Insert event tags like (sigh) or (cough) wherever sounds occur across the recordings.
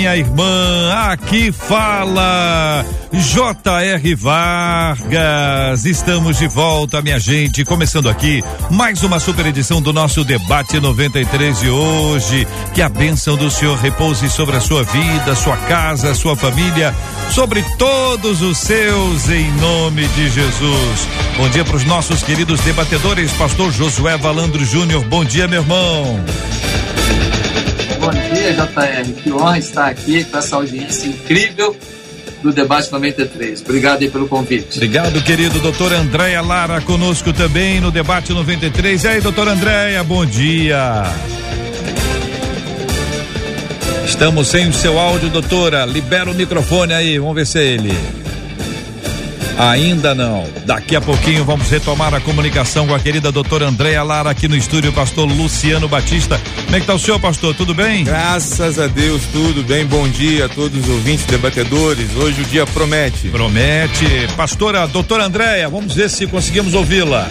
minha irmã. Aqui fala J.R. Vargas. Estamos de volta, minha gente. Começando aqui mais uma super edição do nosso debate 93 de hoje. Que a bênção do Senhor repouse sobre a sua vida, sua casa, sua família, sobre todos os seus, em nome de Jesus. Bom dia para os nossos queridos debatedores, Pastor Josué Valandro Júnior. Bom dia, meu irmão. Bom dia, JR. Que honra estar aqui com essa audiência incrível do Debate 93. Obrigado aí pelo convite. Obrigado, querido doutor Andréia Lara, conosco também no Debate 93. E aí, doutor Andréia, bom dia. Estamos sem o seu áudio, doutora. Libera o microfone aí, vamos ver se é ele. Ainda não. Daqui a pouquinho vamos retomar a comunicação com a querida doutora Andréa Lara aqui no estúdio, pastor Luciano Batista. Como é que tá o senhor, pastor? Tudo bem? Graças a Deus, tudo bem. Bom dia a todos os ouvintes debatedores. Hoje o dia promete. Promete. Pastora, doutora Andréa, vamos ver se conseguimos ouvi-la.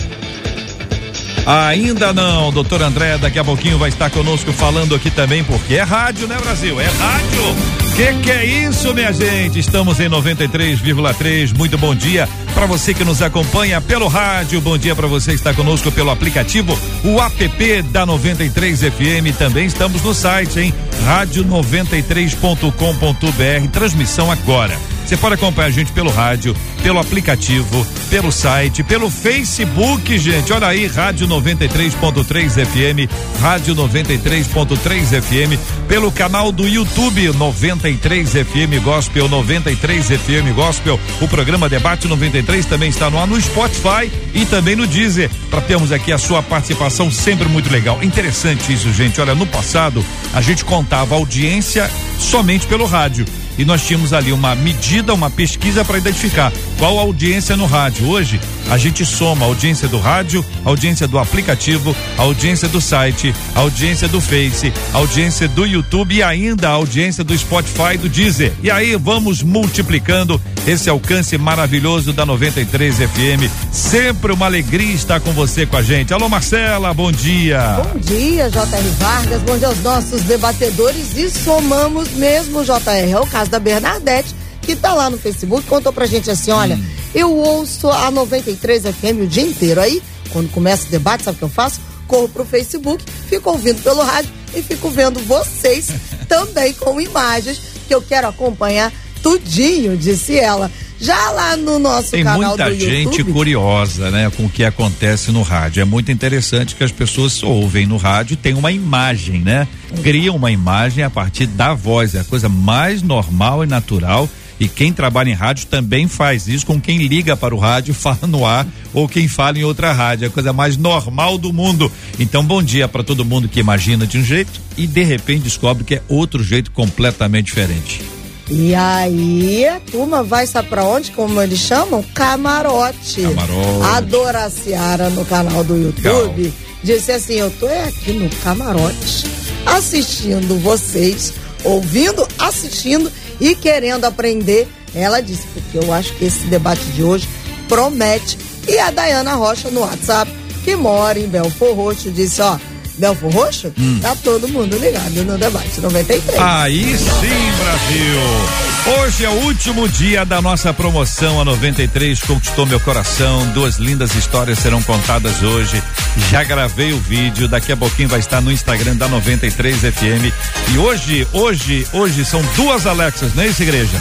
Ainda não, doutor André, daqui a pouquinho vai estar conosco falando aqui também, porque é rádio, né, Brasil? É rádio. Que que é isso, minha gente? Estamos em 93,3. Muito bom dia para você que nos acompanha pelo rádio. Bom dia para você que está conosco pelo aplicativo, o app da 93 FM. Também estamos no site, hein? rádio93.com.br. Transmissão agora. Você pode acompanhar a gente pelo rádio, pelo aplicativo, pelo site, pelo Facebook, gente. Olha aí, Rádio 93.3 FM, Rádio 93.3 FM, pelo canal do YouTube 93 FM Gospel, 93 FM Gospel. O programa Debate 93 também está no ar no Spotify e também no Deezer. Para termos aqui a sua participação sempre muito legal. Interessante isso, gente. Olha, no passado a gente contava audiência somente pelo rádio e nós tínhamos ali uma medida, uma pesquisa para identificar qual a audiência no rádio. Hoje, a gente soma a audiência do rádio, a audiência do aplicativo, a audiência do site, a audiência do Face, a audiência do YouTube e ainda a audiência do Spotify e do Deezer. E aí vamos multiplicando esse alcance maravilhoso da 93 FM. Sempre uma alegria estar com você, com a gente. Alô, Marcela, bom dia. Bom dia, J.R. Vargas. Bom dia aos nossos debatedores. E somamos mesmo, J.R. É o caso da Bernadette, que tá lá no Facebook, contou pra gente assim: olha, hum. eu ouço a 93 FM o dia inteiro. Aí, quando começa o debate, sabe o que eu faço? Corro pro Facebook, fico ouvindo pelo rádio e fico vendo vocês (laughs) também com imagens que eu quero acompanhar tudinho, disse ela. Já lá no nosso Tem canal do YouTube. Tem muita gente curiosa, né, com o que acontece no rádio. É muito interessante que as pessoas ouvem no rádio, tem uma imagem, né? Criam uma imagem a partir da voz, é a coisa mais normal e natural. E quem trabalha em rádio também faz isso com quem liga para o rádio, (laughs) fala no ar ou quem fala em outra rádio. É a coisa mais normal do mundo. Então, bom dia para todo mundo que imagina de um jeito e de repente descobre que é outro jeito completamente diferente. E aí a turma vai sabe pra onde, como eles chamam? Camarote. Camarote. A Dora Ciara no canal do YouTube Legal. disse assim: Eu tô aqui no camarote assistindo vocês, ouvindo, assistindo e querendo aprender. Ela disse, porque eu acho que esse debate de hoje promete. E a Dayana Rocha no WhatsApp, que mora em Belfor Roxo, disse: Ó Belfor Roxo, hum. tá todo mundo ligado no debate 93. Aí sim, Brasil! Hoje é o último dia da nossa promoção. A 93 conquistou meu coração. Duas lindas histórias serão contadas hoje. Já gravei o vídeo, daqui a pouquinho vai estar no Instagram da 93 FM. E hoje, hoje, hoje são duas Alexas, não é isso, igreja?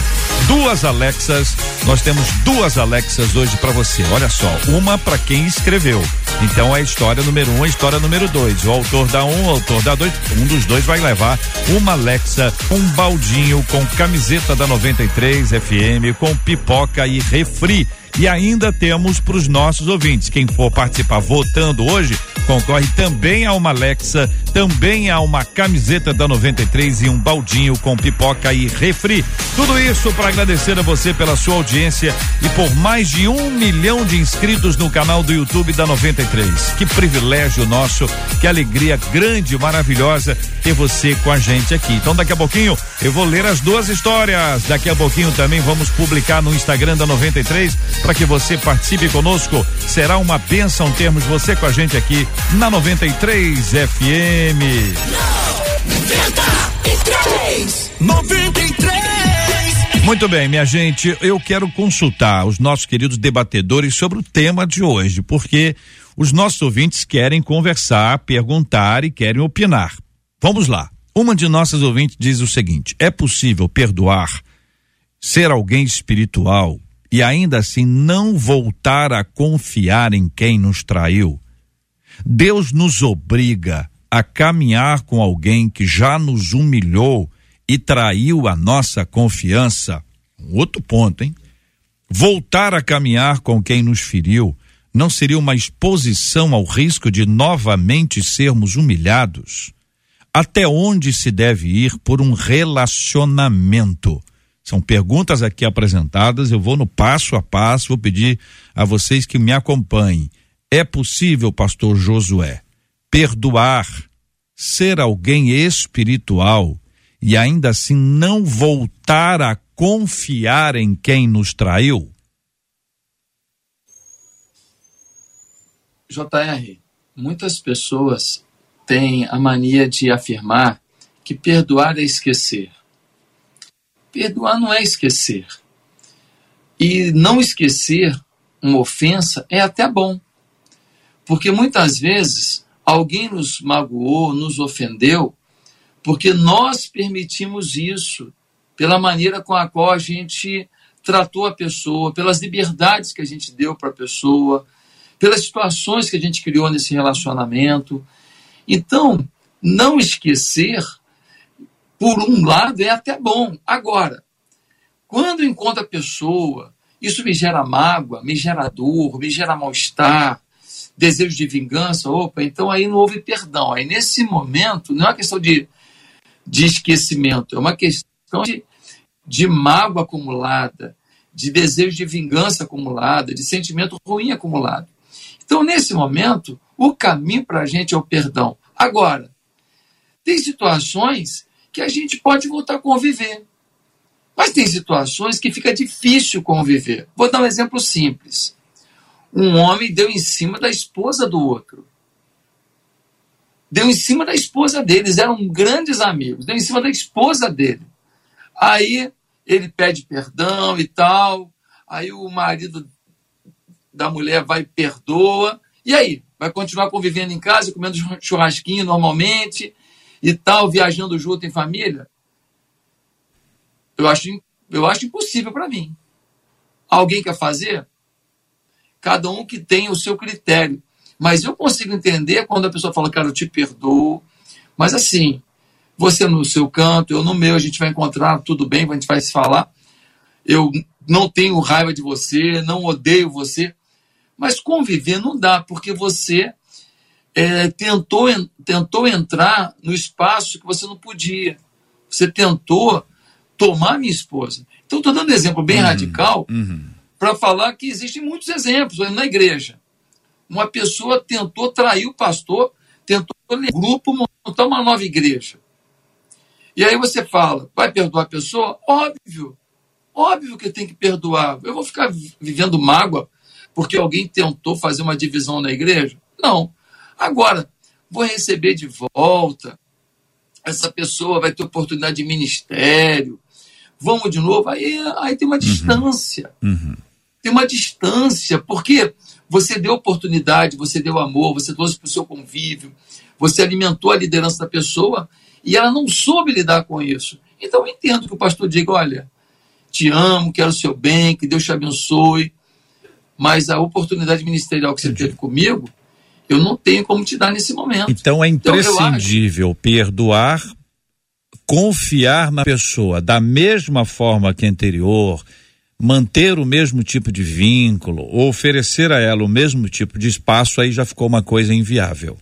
Duas Alexas. Nós temos duas Alexas hoje para você. Olha só, uma para quem escreveu. Então é a história número um, a história número dois. O autor da um, o autor da dois, um dos dois vai levar uma Alexa, um baldinho com camiseta da 93 FM, com pipoca e refri. E ainda temos para os nossos ouvintes, quem for participar votando hoje, concorre também a uma Alexa Também há uma camiseta da 93 e um baldinho com pipoca e refri. Tudo isso para agradecer a você pela sua audiência e por mais de um milhão de inscritos no canal do YouTube da 93. Que privilégio nosso, que alegria grande, maravilhosa ter você com a gente aqui. Então daqui a pouquinho eu vou ler as duas histórias. Daqui a pouquinho também vamos publicar no Instagram da 93 para que você participe conosco. Será uma bênção termos você com a gente aqui na 93 FM. 93! 93! Muito bem, minha gente, eu quero consultar os nossos queridos debatedores sobre o tema de hoje, porque os nossos ouvintes querem conversar, perguntar e querem opinar. Vamos lá. Uma de nossas ouvintes diz o seguinte: é possível perdoar, ser alguém espiritual e ainda assim não voltar a confiar em quem nos traiu? Deus nos obriga a caminhar com alguém que já nos humilhou e traiu a nossa confiança. Um outro ponto, hein? Voltar a caminhar com quem nos feriu não seria uma exposição ao risco de novamente sermos humilhados? Até onde se deve ir por um relacionamento? São perguntas aqui apresentadas, eu vou no passo a passo, vou pedir a vocês que me acompanhem. É possível, pastor Josué, perdoar, ser alguém espiritual e ainda assim não voltar a confiar em quem nos traiu? JR, muitas pessoas têm a mania de afirmar que perdoar é esquecer. Perdoar não é esquecer. E não esquecer uma ofensa é até bom. Porque muitas vezes alguém nos magoou, nos ofendeu, porque nós permitimos isso, pela maneira com a qual a gente tratou a pessoa, pelas liberdades que a gente deu para a pessoa, pelas situações que a gente criou nesse relacionamento. Então, não esquecer, por um lado, é até bom. Agora, quando encontro a pessoa, isso me gera mágoa, me gera dor, me gera mal-estar, desejo de vingança, opa, então aí não houve perdão. Aí nesse momento, não é uma questão de, de esquecimento, é uma questão de, de mágoa acumulada, de desejo de vingança acumulada, de sentimento ruim acumulado. Então, nesse momento, o caminho para a gente é o perdão. Agora, tem situações que a gente pode voltar a conviver. Mas tem situações que fica difícil conviver. Vou dar um exemplo simples um homem deu em cima da esposa do outro. Deu em cima da esposa deles, eram grandes amigos, deu em cima da esposa dele. Aí ele pede perdão e tal, aí o marido da mulher vai e perdoa, e aí? Vai continuar convivendo em casa, comendo churrasquinho normalmente e tal, viajando junto em família? Eu acho, eu acho impossível para mim. Alguém quer fazer? cada um que tem o seu critério. Mas eu consigo entender quando a pessoa fala, cara, eu te perdoo. Mas assim, você no seu canto, eu no meu, a gente vai encontrar, tudo bem, a gente vai se falar. Eu não tenho raiva de você, não odeio você. Mas conviver não dá, porque você é, tentou, tentou entrar no espaço que você não podia. Você tentou tomar minha esposa. Então, estou dando um exemplo bem uhum, radical. Uhum para falar que existem muitos exemplos na igreja. Uma pessoa tentou trair o pastor, tentou ler grupo, montar uma nova igreja. E aí você fala, vai perdoar a pessoa? Óbvio, óbvio que tem que perdoar. Eu vou ficar vivendo mágoa porque alguém tentou fazer uma divisão na igreja? Não. Agora, vou receber de volta, essa pessoa vai ter oportunidade de ministério, vamos de novo, aí, aí tem uma uhum. distância. Uhum. Tem uma distância, porque você deu oportunidade, você deu amor, você trouxe para o seu convívio, você alimentou a liderança da pessoa e ela não soube lidar com isso. Então eu entendo que o pastor diga: olha, te amo, quero o seu bem, que Deus te abençoe, mas a oportunidade ministerial que você teve comigo, eu não tenho como te dar nesse momento. Então é imprescindível então, perdoar, confiar na pessoa da mesma forma que anterior manter o mesmo tipo de vínculo ou oferecer a ela o mesmo tipo de espaço, aí já ficou uma coisa inviável.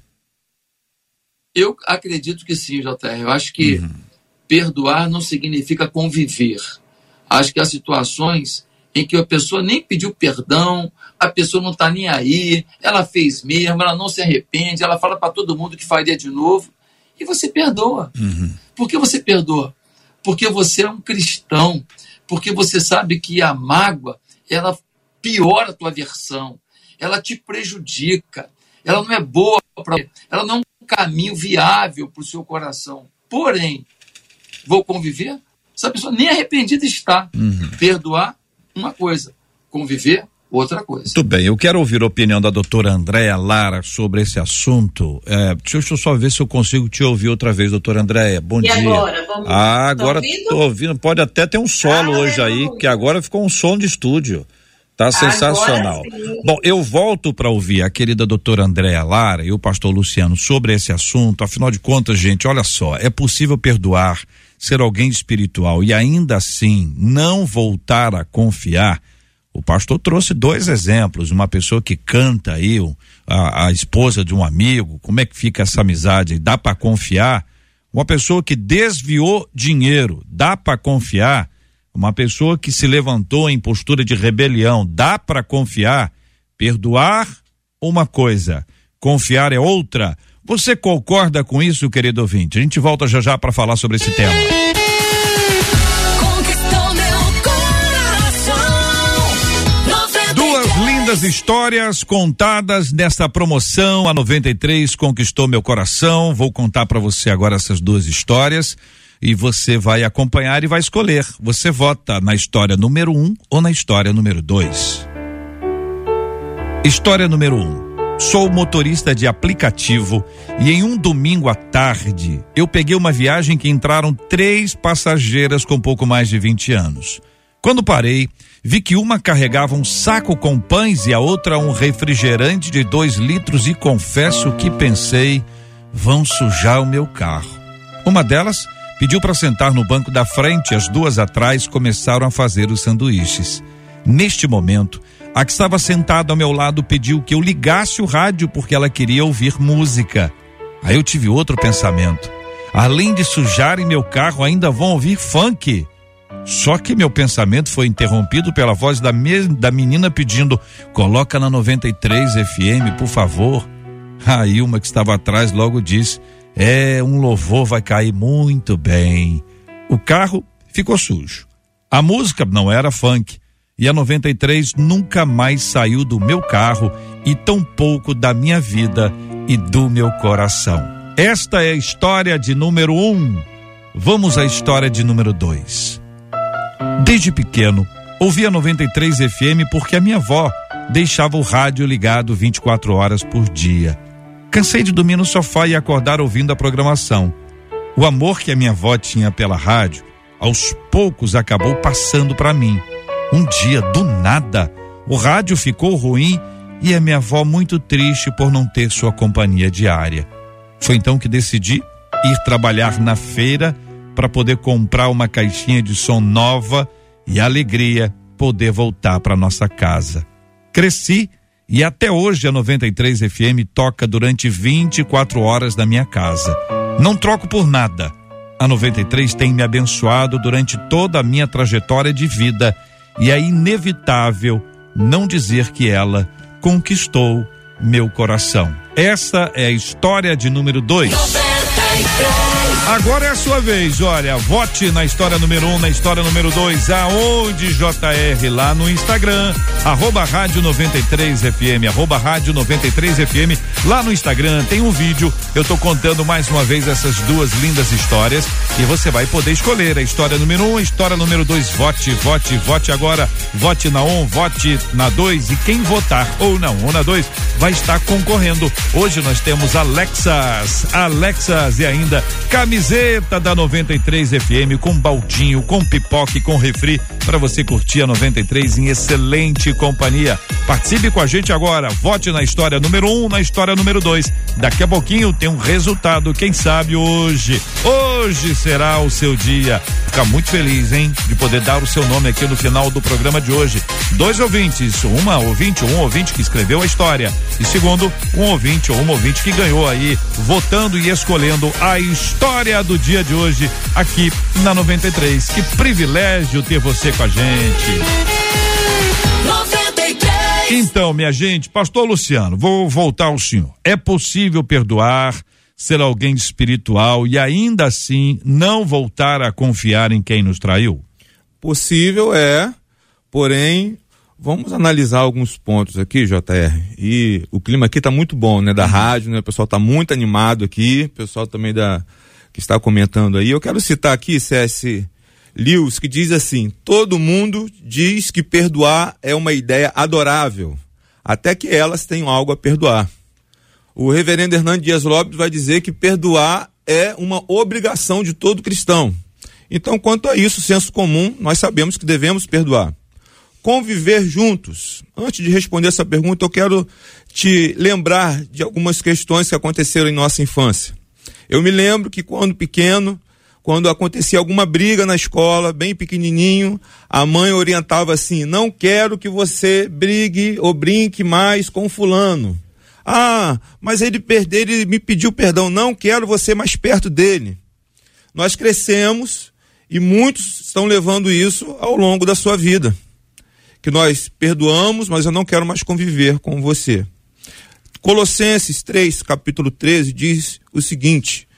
Eu acredito que sim, JR. Eu acho que uhum. perdoar não significa conviver. Acho que há situações em que a pessoa nem pediu perdão, a pessoa não está nem aí, ela fez mesmo, ela não se arrepende, ela fala para todo mundo que faria de novo, e você perdoa. Uhum. Por que você perdoa? Porque você é um cristão, porque você sabe que a mágoa, ela piora a tua versão, ela te prejudica, ela não é boa para ela não é um caminho viável para o seu coração. Porém, vou conviver? Essa pessoa nem arrependida está. Uhum. Perdoar, uma coisa. Conviver, outra coisa. Muito bem, eu quero ouvir a opinião da doutora Andréa Lara sobre esse assunto. É, deixa eu só ver se eu consigo te ouvir outra vez, doutora Andréa. Bom e dia. agora? Vamos, ah, agora estou ouvindo? Pode até ter um solo ah, hoje aí, que agora ficou um som de estúdio. Tá sensacional. Bom, eu volto para ouvir a querida doutora Andréa Lara e o pastor Luciano sobre esse assunto. Afinal de contas, gente, olha só, é possível perdoar, ser alguém espiritual e ainda assim não voltar a confiar? O pastor trouxe dois exemplos, uma pessoa que canta aí, a, a esposa de um amigo, como é que fica essa amizade? Dá para confiar? Uma pessoa que desviou dinheiro, dá para confiar? Uma pessoa que se levantou em postura de rebelião, dá para confiar? Perdoar uma coisa, confiar é outra. Você concorda com isso, querido ouvinte? A gente volta já já para falar sobre esse tema. Lindas histórias contadas nesta promoção. A 93 conquistou meu coração. Vou contar para você agora essas duas histórias e você vai acompanhar e vai escolher. Você vota na história número um ou na história número dois. História número um. Sou motorista de aplicativo e em um domingo à tarde eu peguei uma viagem que entraram três passageiras com pouco mais de 20 anos. Quando parei, vi que uma carregava um saco com pães e a outra um refrigerante de dois litros e confesso que pensei, vão sujar o meu carro. Uma delas Pediu para sentar no banco da frente, as duas atrás começaram a fazer os sanduíches. Neste momento, a que estava sentada ao meu lado pediu que eu ligasse o rádio porque ela queria ouvir música. Aí eu tive outro pensamento. Além de sujarem meu carro, ainda vão ouvir funk. Só que meu pensamento foi interrompido pela voz da, da menina pedindo: coloca na 93 FM, por favor. Aí uma que estava atrás logo disse: é, um louvor vai cair muito bem. O carro ficou sujo. A música não era funk. E a 93 nunca mais saiu do meu carro e tampouco da minha vida e do meu coração. Esta é a história de número um. Vamos à história de número dois. Desde pequeno, ouvia 93 FM porque a minha avó deixava o rádio ligado 24 horas por dia. Cansei de dormir no sofá e acordar ouvindo a programação. O amor que a minha avó tinha pela rádio, aos poucos acabou passando para mim. Um dia, do nada, o rádio ficou ruim e a minha avó muito triste por não ter sua companhia diária. Foi então que decidi ir trabalhar na feira para poder comprar uma caixinha de som nova e alegria poder voltar para nossa casa. Cresci e até hoje a 93 FM toca durante 24 horas na minha casa. Não troco por nada. A 93 tem me abençoado durante toda a minha trajetória de vida e é inevitável não dizer que ela conquistou meu coração. Essa é a história de número 2. Agora é a sua vez, olha, vote na história número um, na história número dois, aonde JR, lá no Instagram, arroba rádio 93 FM, arroba rádio 93 FM, lá no Instagram tem um vídeo, eu tô contando mais uma vez essas duas lindas histórias e você vai poder escolher a história número um, a história número dois, vote, vote, vote agora, vote na um, vote na dois. E quem votar ou não, ou na dois, vai estar concorrendo. Hoje nós temos Alexas, Alexas e ainda camiseta da 93 FM com baldinho, com pipoque, com refri para você curtir a 93 em excelente companhia. Participe com a gente agora. Vote na história número um, na história número dois. Daqui a pouquinho tem um resultado, quem sabe hoje. Hoje será o seu dia. Fica muito feliz, hein? De poder dar o seu nome aqui no final do programa de hoje. Dois ouvintes, uma ouvinte, um ouvinte que escreveu a história. E segundo, um ouvinte ou uma ouvinte que ganhou aí, votando e escolhendo a história do dia de hoje aqui na 93. Que privilégio ter você com a gente. 93. Então, minha gente, pastor Luciano, vou voltar ao senhor. É possível perdoar, ser alguém espiritual e ainda assim não voltar a confiar em quem nos traiu? Possível é, porém, vamos analisar alguns pontos aqui, JR. E o clima aqui está muito bom, né? Da rádio, né? O pessoal está muito animado aqui, o pessoal também da que está comentando aí. Eu quero citar aqui C.S. Lewis, que diz assim: todo mundo diz que perdoar é uma ideia adorável, até que elas tenham algo a perdoar. O reverendo Hernando Dias Lopes vai dizer que perdoar é uma obrigação de todo cristão. Então, quanto a isso, senso comum, nós sabemos que devemos perdoar. Conviver juntos. Antes de responder essa pergunta, eu quero te lembrar de algumas questões que aconteceram em nossa infância. Eu me lembro que quando pequeno, quando acontecia alguma briga na escola, bem pequenininho, a mãe orientava assim: "Não quero que você brigue ou brinque mais com fulano". Ah, mas ele perder, ele me pediu perdão, não quero você mais perto dele. Nós crescemos e muitos estão levando isso ao longo da sua vida. Que nós perdoamos, mas eu não quero mais conviver com você. Colossenses 3, capítulo 13, diz o seguinte: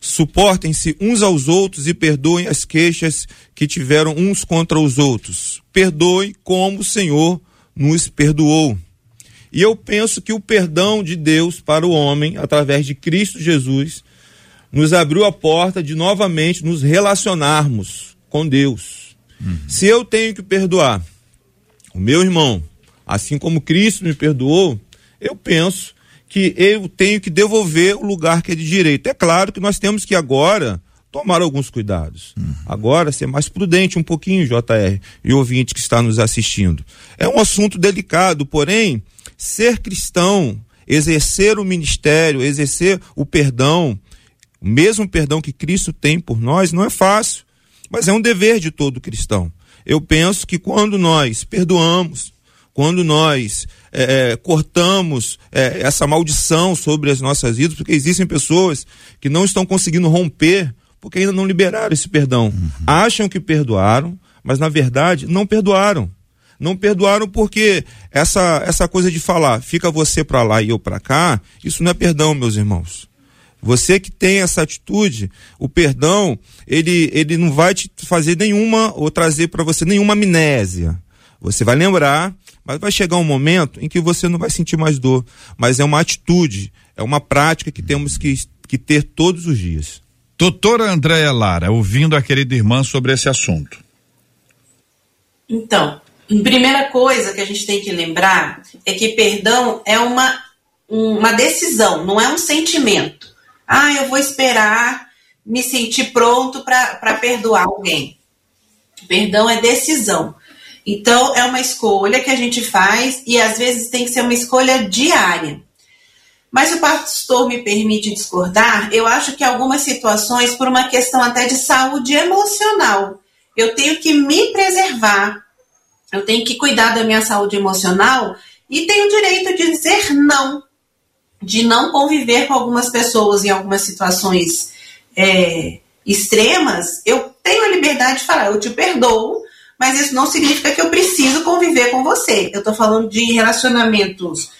Suportem-se uns aos outros e perdoem as queixas que tiveram uns contra os outros. Perdoe como o Senhor nos perdoou. E eu penso que o perdão de Deus para o homem, através de Cristo Jesus, nos abriu a porta de novamente nos relacionarmos com Deus. Uhum. Se eu tenho que perdoar o meu irmão, assim como Cristo me perdoou, eu penso que eu tenho que devolver o lugar que é de direito. É claro que nós temos que agora tomar alguns cuidados. Uhum. Agora, ser mais prudente um pouquinho, JR, e ouvinte que está nos assistindo. É um assunto delicado, porém, ser cristão, exercer o ministério, exercer o perdão, o mesmo perdão que Cristo tem por nós, não é fácil, mas é um dever de todo cristão. Eu penso que quando nós perdoamos, quando nós é, é, cortamos é, essa maldição sobre as nossas vidas, porque existem pessoas que não estão conseguindo romper porque ainda não liberaram esse perdão. Uhum. Acham que perdoaram, mas na verdade não perdoaram. Não perdoaram porque essa, essa coisa de falar, fica você para lá e eu para cá, isso não é perdão, meus irmãos. Você que tem essa atitude, o perdão, ele, ele não vai te fazer nenhuma ou trazer para você nenhuma amnésia. Você vai lembrar, mas vai chegar um momento em que você não vai sentir mais dor. Mas é uma atitude, é uma prática que temos que, que ter todos os dias. Doutora Andréia Lara, ouvindo a querida irmã sobre esse assunto. Então, a primeira coisa que a gente tem que lembrar é que perdão é uma, uma decisão, não é um sentimento. Ah, eu vou esperar me sentir pronto para perdoar alguém. Perdão é decisão. Então, é uma escolha que a gente faz e às vezes tem que ser uma escolha diária. Mas o pastor me permite discordar, eu acho que algumas situações, por uma questão até de saúde emocional, eu tenho que me preservar, eu tenho que cuidar da minha saúde emocional e tenho o direito de dizer não, de não conviver com algumas pessoas em algumas situações é, extremas. Eu tenho a liberdade de falar, eu te perdoo, mas isso não significa que eu preciso conviver com você. Eu estou falando de relacionamentos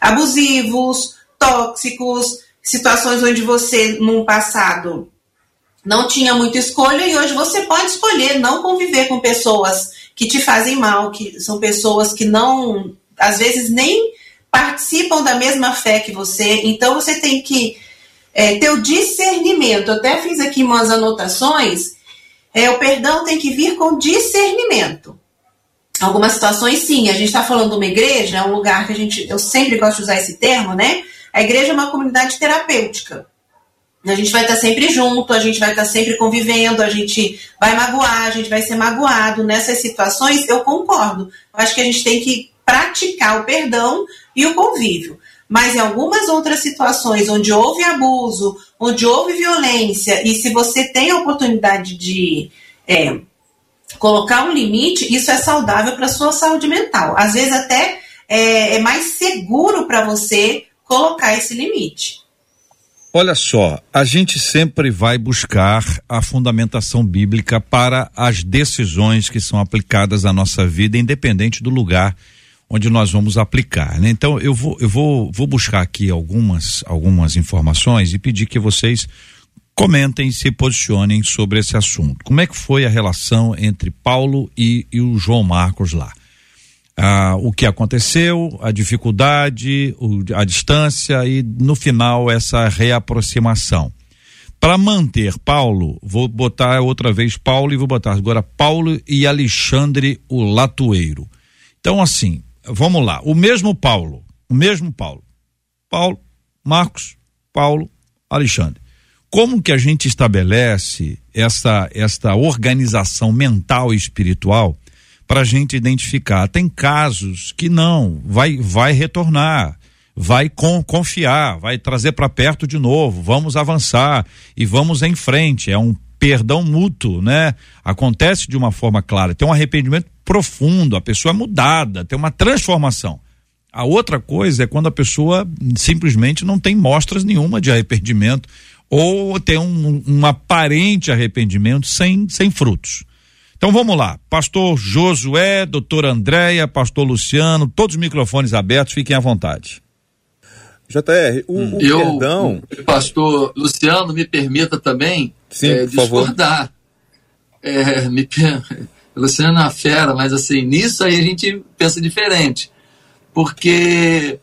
abusivos, tóxicos, situações onde você, num passado, não tinha muita escolha e hoje você pode escolher não conviver com pessoas que te fazem mal, que são pessoas que não, às vezes, nem participam da mesma fé que você. Então você tem que é, ter o discernimento. Eu até fiz aqui umas anotações é, o perdão tem que vir com discernimento. Algumas situações, sim. A gente está falando de uma igreja, é um lugar que a gente. Eu sempre gosto de usar esse termo, né? A igreja é uma comunidade terapêutica. A gente vai estar tá sempre junto, a gente vai estar tá sempre convivendo, a gente vai magoar, a gente vai ser magoado. Nessas situações, eu concordo. Eu acho que a gente tem que praticar o perdão e o convívio. Mas em algumas outras situações onde houve abuso, onde houve violência, e se você tem a oportunidade de é, colocar um limite, isso é saudável para a sua saúde mental. Às vezes até é, é mais seguro para você colocar esse limite. Olha só, a gente sempre vai buscar a fundamentação bíblica para as decisões que são aplicadas à nossa vida, independente do lugar onde nós vamos aplicar, né? Então eu vou eu vou vou buscar aqui algumas algumas informações e pedir que vocês comentem se posicionem sobre esse assunto. Como é que foi a relação entre Paulo e, e o João Marcos lá? Ah, o que aconteceu, a dificuldade, o, a distância e no final essa reaproximação. Para manter Paulo, vou botar outra vez Paulo e vou botar agora Paulo e Alexandre o Latueiro. Então assim, vamos lá, o mesmo Paulo, o mesmo Paulo. Paulo, Marcos, Paulo, Alexandre. Como que a gente estabelece essa esta organização mental e espiritual para a gente identificar? Tem casos que não, vai vai retornar, vai com, confiar, vai trazer para perto de novo, vamos avançar e vamos em frente. É um perdão mútuo, né? Acontece de uma forma clara, tem um arrependimento profundo, a pessoa é mudada, tem uma transformação. A outra coisa é quando a pessoa simplesmente não tem mostras nenhuma de arrependimento ou tem um, um aparente arrependimento sem, sem frutos. Então vamos lá, pastor Josué, doutor Andréia, pastor Luciano, todos os microfones abertos, fiquem à vontade. JR, o, o Eu, perdão. Pastor Luciano, me permita também Sim, é, discordar. É, me, Luciano é uma fera, mas assim, nisso aí a gente pensa diferente. Porque,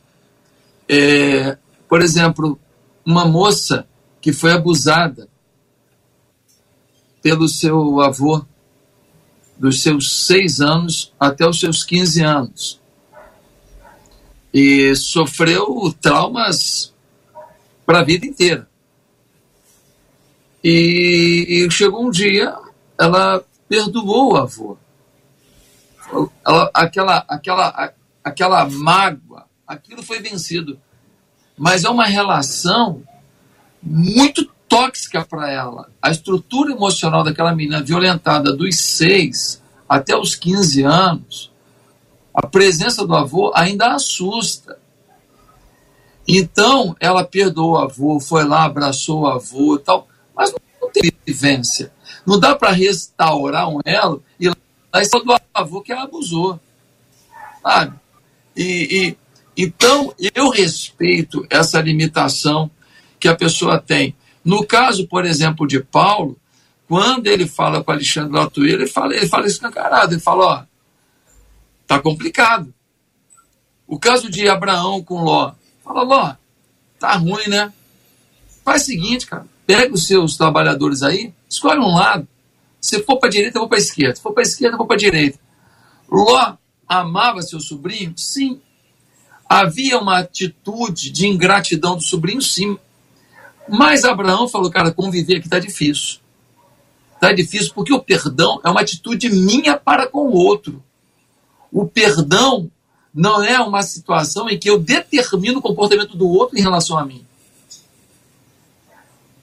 é, por exemplo, uma moça que foi abusada pelo seu avô dos seus seis anos até os seus 15 anos. E sofreu traumas para a vida inteira. E, e, chegou um dia, ela perdoou o avô. Ela, aquela, aquela, aquela mágoa, aquilo foi vencido. Mas é uma relação muito tóxica para ela. A estrutura emocional daquela menina violentada dos 6 até os 15 anos, a presença do avô ainda assusta. Então, ela perdoou o avô, foi lá, abraçou o avô e tal, mas não teve vivência. Não dá para restaurar um elo e lá do avô que ela abusou. Sabe? E, e, então, eu respeito essa limitação que a pessoa tem. No caso, por exemplo, de Paulo, quando ele fala com Alexandre Latueiro, ele fala, ele fala escancarado, ele fala, ó, tá complicado. O caso de Abraão com Ló, fala, Ló, tá ruim, né? Faz o seguinte, cara, pega os seus trabalhadores aí, escolhe um lado. Se for para direita, eu vou para esquerda. Se for para esquerda, eu vou para direita. Ló amava seu sobrinho? Sim. Havia uma atitude de ingratidão do sobrinho? Sim. Mas Abraão falou, cara, conviver aqui está difícil. Está difícil porque o perdão é uma atitude minha para com o outro. O perdão não é uma situação em que eu determino o comportamento do outro em relação a mim.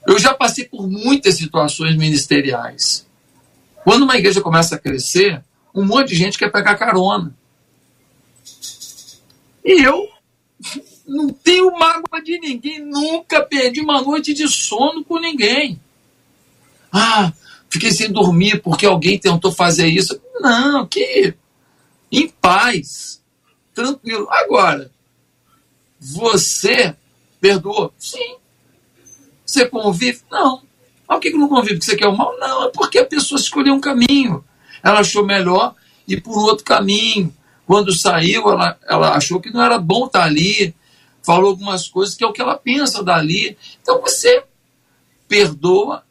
Eu já passei por muitas situações ministeriais. Quando uma igreja começa a crescer, um monte de gente quer pegar carona. E eu não tenho mágoa de ninguém, nunca perdi uma noite de sono com ninguém. Ah, fiquei sem dormir porque alguém tentou fazer isso. Não, que em paz, tranquilo. Agora, você perdoou? Sim. Você convive? Não. Por que não convive? Porque você quer o mal? Não, é porque a pessoa escolheu um caminho. Ela achou melhor ir por outro caminho. Quando saiu, ela, ela achou que não era bom estar ali falou algumas coisas que é o que ela pensa dali. Então você perdoa.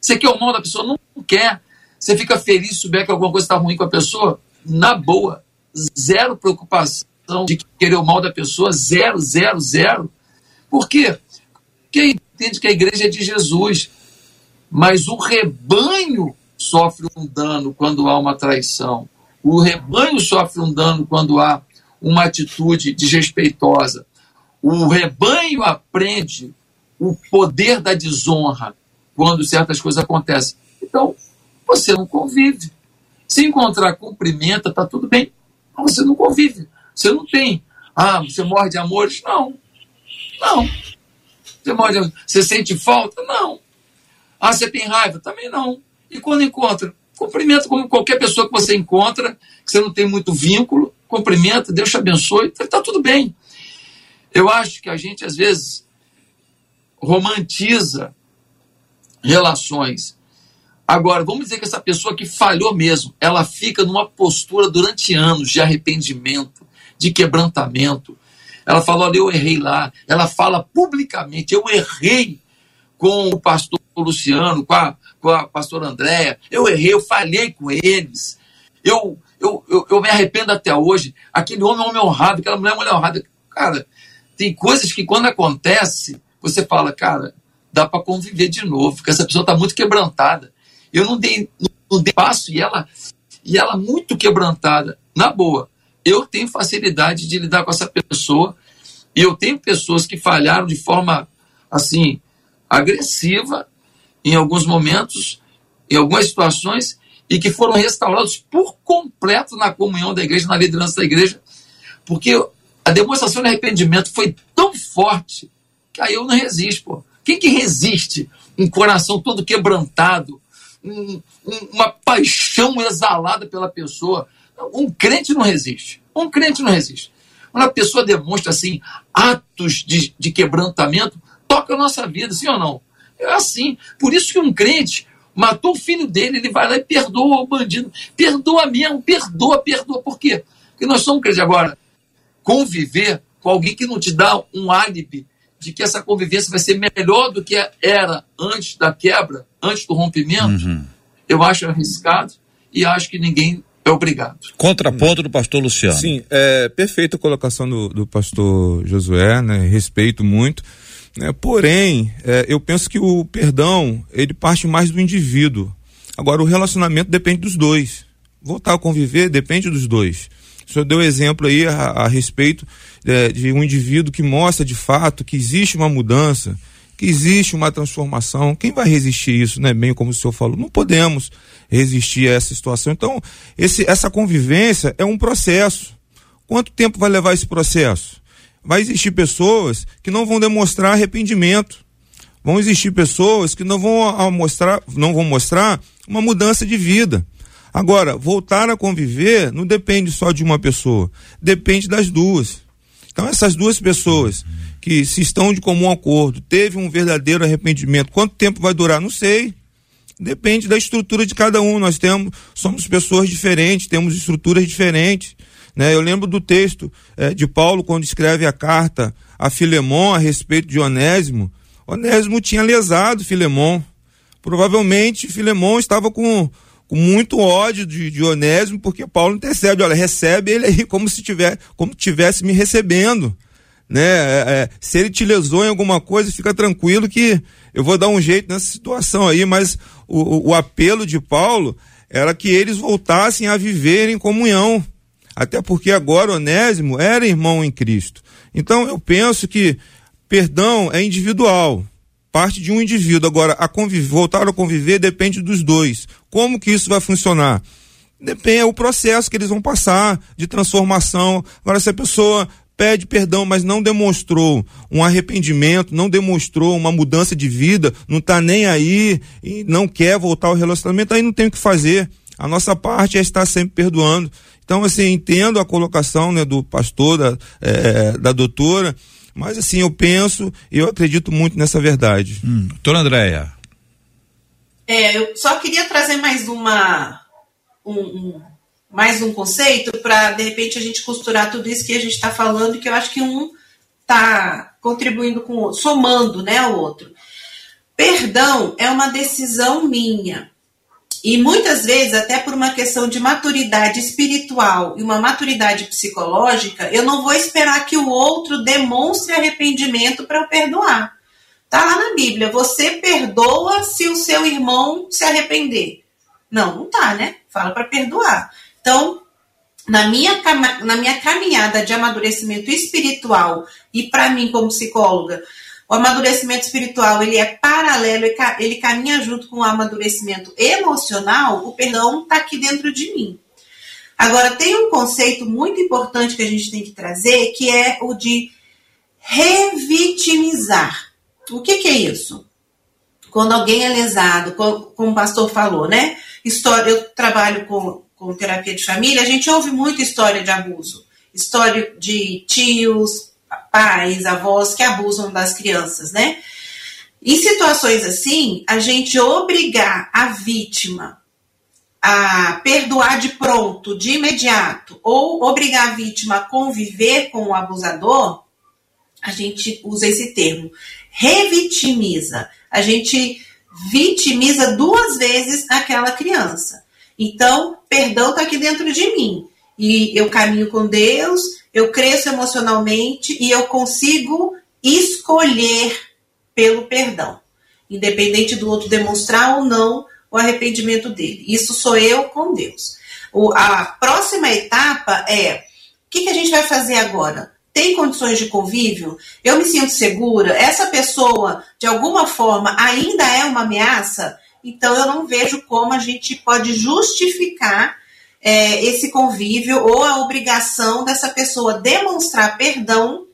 Você quer o mal da pessoa? Não quer. Você fica feliz se souber que alguma coisa está ruim com a pessoa? Na boa. Zero preocupação de querer o mal da pessoa. Zero, zero, zero. Por quê? Porque entende que a igreja é de Jesus. Mas o rebanho sofre um dano quando há uma traição. O rebanho sofre um dano quando há uma atitude desrespeitosa. O rebanho aprende o poder da desonra quando certas coisas acontecem. Então, você não convive. Se encontrar cumprimenta, tá tudo bem. Mas você não convive. Você não tem. Ah, você morre de amores? Não. Não. Você morre de Você sente falta? Não. Ah, você tem raiva? Também não. E quando encontra? Cumprimenta como qualquer pessoa que você encontra, que você não tem muito vínculo, cumprimenta, Deus te abençoe, está tudo bem. Eu acho que a gente, às vezes, romantiza relações. Agora, vamos dizer que essa pessoa que falhou mesmo, ela fica numa postura durante anos de arrependimento, de quebrantamento. Ela fala: olha, eu errei lá. Ela fala publicamente: eu errei com o pastor Luciano, com a, com a pastora Andréia. Eu errei, eu falhei com eles. Eu, eu, eu, eu, me arrependo até hoje. Aquele homem é homem honrado, aquela mulher é mulher honrada. Cara, tem coisas que quando acontece, você fala, cara, dá para conviver de novo, porque essa pessoa está muito quebrantada. Eu não dei, não dei passo e ela, e ela muito quebrantada. Na boa, eu tenho facilidade de lidar com essa pessoa e eu tenho pessoas que falharam de forma assim agressiva em alguns momentos, em algumas situações, e que foram restaurados por completo na comunhão da igreja, na liderança da igreja, porque a demonstração de arrependimento foi tão forte que aí eu não resisto, pô. Quem que resiste um coração todo quebrantado, um, uma paixão exalada pela pessoa? Um crente não resiste. Um crente não resiste. Quando a pessoa demonstra assim atos de, de quebrantamento, toca a nossa vida, sim ou não? É assim. Por isso que um crente matou o filho dele, ele vai lá e perdoa o bandido. Perdoa mesmo, perdoa, perdoa. Por quê? Porque nós somos crentes. Agora, conviver com alguém que não te dá um álibi de que essa convivência vai ser melhor do que era antes da quebra, antes do rompimento, uhum. eu acho arriscado e acho que ninguém é obrigado. Contraponto do pastor Luciano. Sim, é perfeita a colocação do, do pastor Josué, né? Respeito muito. Né? Porém, é, eu penso que o perdão, ele parte mais do indivíduo. Agora, o relacionamento depende dos dois. Voltar a conviver depende dos dois. O senhor deu exemplo aí a, a respeito é, de um indivíduo que mostra de fato que existe uma mudança, que existe uma transformação. Quem vai resistir isso, né? Bem como o senhor falou, não podemos resistir a essa situação. Então, esse, essa convivência é um processo. Quanto tempo vai levar esse processo? vai existir pessoas que não vão demonstrar arrependimento. Vão existir pessoas que não vão mostrar, não vão mostrar uma mudança de vida. Agora, voltar a conviver não depende só de uma pessoa, depende das duas. Então, essas duas pessoas que se estão de comum acordo, teve um verdadeiro arrependimento, quanto tempo vai durar? Não sei. Depende da estrutura de cada um. Nós temos, somos pessoas diferentes, temos estruturas diferentes. Né? Eu lembro do texto é, de Paulo quando escreve a carta a Filemon a respeito de Onésimo. Onésimo tinha lesado Filemon. Provavelmente Filemon estava com, com muito ódio de, Onésimo, porque Paulo intercede, olha, recebe ele aí como se tiver, como tivesse me recebendo. Né? É, é, se ele te lesou em alguma coisa, fica tranquilo que eu vou dar um jeito nessa situação aí, mas o, o, apelo de Paulo era que eles voltassem a viver em comunhão, até porque agora Onésimo era irmão em Cristo. Então eu penso que perdão é individual, parte de um indivíduo. Agora, a voltar a conviver depende dos dois. Como que isso vai funcionar? Depende é o processo que eles vão passar de transformação. Agora, se a pessoa pede perdão, mas não demonstrou um arrependimento, não demonstrou uma mudança de vida, não está nem aí e não quer voltar ao relacionamento, aí não tem o que fazer. A nossa parte é estar sempre perdoando. Então, assim, entendo a colocação né, do pastor, da, é, da doutora, mas assim, eu penso e eu acredito muito nessa verdade. Hum, doutora Andréia. É, eu só queria trazer mais uma. Um, um, mais um conceito para, de repente, a gente costurar tudo isso que a gente está falando, que eu acho que um está contribuindo com o outro, somando né, o outro. Perdão é uma decisão minha. E muitas vezes, até por uma questão de maturidade espiritual e uma maturidade psicológica, eu não vou esperar que o outro demonstre arrependimento para perdoar. Tá lá na Bíblia, você perdoa se o seu irmão se arrepender. Não, não tá, né? Fala para perdoar. Então, na minha, na minha caminhada de amadurecimento espiritual, e para mim, como psicóloga, o amadurecimento espiritual ele é paralelo, ele caminha junto com o amadurecimento emocional, o perdão está aqui dentro de mim. Agora, tem um conceito muito importante que a gente tem que trazer, que é o de revitimizar. O que, que é isso? Quando alguém é lesado, como o pastor falou, né? História, eu trabalho com com terapia de família, a gente ouve muita história de abuso. História de tios, pais, avós que abusam das crianças, né? Em situações assim, a gente obrigar a vítima a perdoar de pronto, de imediato, ou obrigar a vítima a conviver com o abusador, a gente usa esse termo, revitimiza. A gente vitimiza duas vezes aquela criança. Então, perdão está aqui dentro de mim. E eu caminho com Deus, eu cresço emocionalmente e eu consigo escolher pelo perdão, independente do outro demonstrar ou não o arrependimento dele. Isso sou eu com Deus. O, a próxima etapa é: o que, que a gente vai fazer agora? Tem condições de convívio? Eu me sinto segura? Essa pessoa, de alguma forma, ainda é uma ameaça? Então, eu não vejo como a gente pode justificar é, esse convívio ou a obrigação dessa pessoa demonstrar perdão,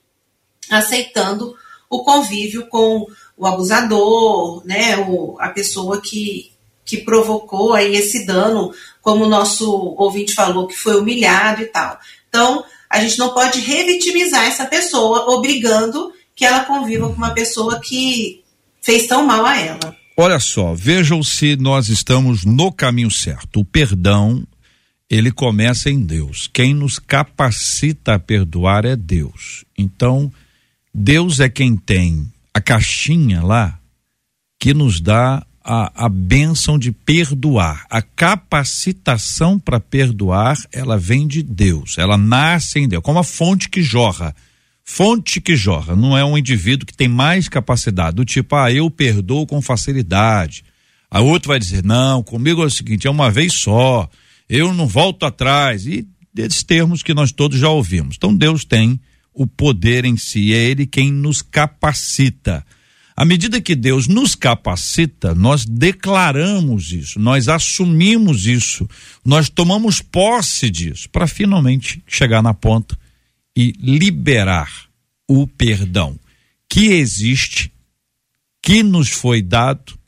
aceitando o convívio com o abusador, né, o, a pessoa que, que provocou aí esse dano, como o nosso ouvinte falou, que foi humilhado e tal. Então, a gente não pode revitimizar essa pessoa, obrigando que ela conviva com uma pessoa que fez tão mal a ela. Olha só, vejam se nós estamos no caminho certo. O perdão, ele começa em Deus. Quem nos capacita a perdoar é Deus. Então, Deus é quem tem a caixinha lá que nos dá a, a bênção de perdoar. A capacitação para perdoar, ela vem de Deus. Ela nasce em Deus, como a fonte que jorra fonte que jorra, não é um indivíduo que tem mais capacidade, do tipo, ah, eu perdoo com facilidade. A outro vai dizer, não, comigo é o seguinte, é uma vez só, eu não volto atrás. E desses termos que nós todos já ouvimos. Então Deus tem o poder em si, é Ele quem nos capacita. À medida que Deus nos capacita, nós declaramos isso, nós assumimos isso, nós tomamos posse disso, para finalmente chegar na ponta e liberar o perdão que existe, que nos foi dado,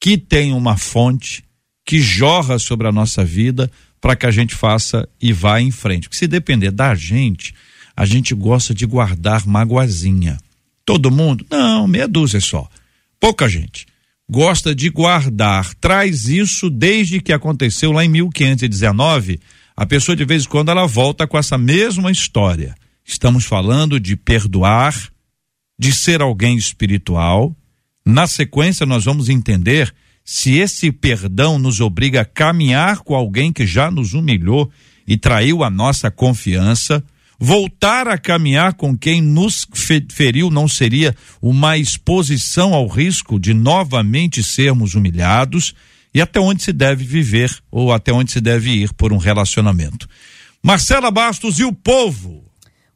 que tem uma fonte, que jorra sobre a nossa vida para que a gente faça e vá em frente. Porque se depender da gente, a gente gosta de guardar magoazinha. Todo mundo? Não, meia dúzia só. Pouca gente gosta de guardar. Traz isso desde que aconteceu lá em 1519 a pessoa de vez em quando ela volta com essa mesma história. Estamos falando de perdoar, de ser alguém espiritual. Na sequência, nós vamos entender se esse perdão nos obriga a caminhar com alguém que já nos humilhou e traiu a nossa confiança. Voltar a caminhar com quem nos feriu não seria uma exposição ao risco de novamente sermos humilhados e até onde se deve viver ou até onde se deve ir por um relacionamento. Marcela Bastos e o povo.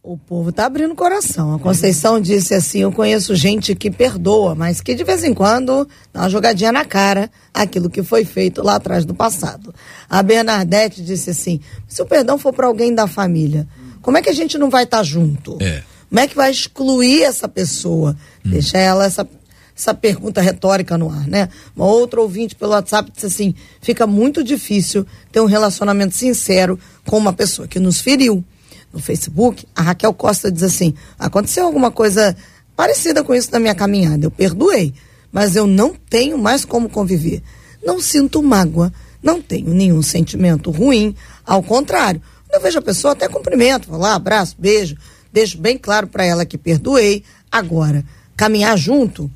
O povo está abrindo o coração. A Conceição disse assim: Eu conheço gente que perdoa, mas que de vez em quando dá uma jogadinha na cara aquilo que foi feito lá atrás do passado. A Bernadette disse assim: Se o perdão for para alguém da família, como é que a gente não vai estar tá junto? É. Como é que vai excluir essa pessoa? Hum. Deixa ela essa essa pergunta retórica no ar, né? Uma outra ouvinte pelo WhatsApp disse assim: fica muito difícil ter um relacionamento sincero com uma pessoa que nos feriu. No Facebook, a Raquel Costa diz assim: aconteceu alguma coisa parecida com isso na minha caminhada. Eu perdoei, mas eu não tenho mais como conviver. Não sinto mágoa, não tenho nenhum sentimento ruim, ao contrário. Eu vejo a pessoa, até cumprimento, vou lá, abraço, beijo, deixo bem claro para ela que perdoei. Agora, caminhar junto,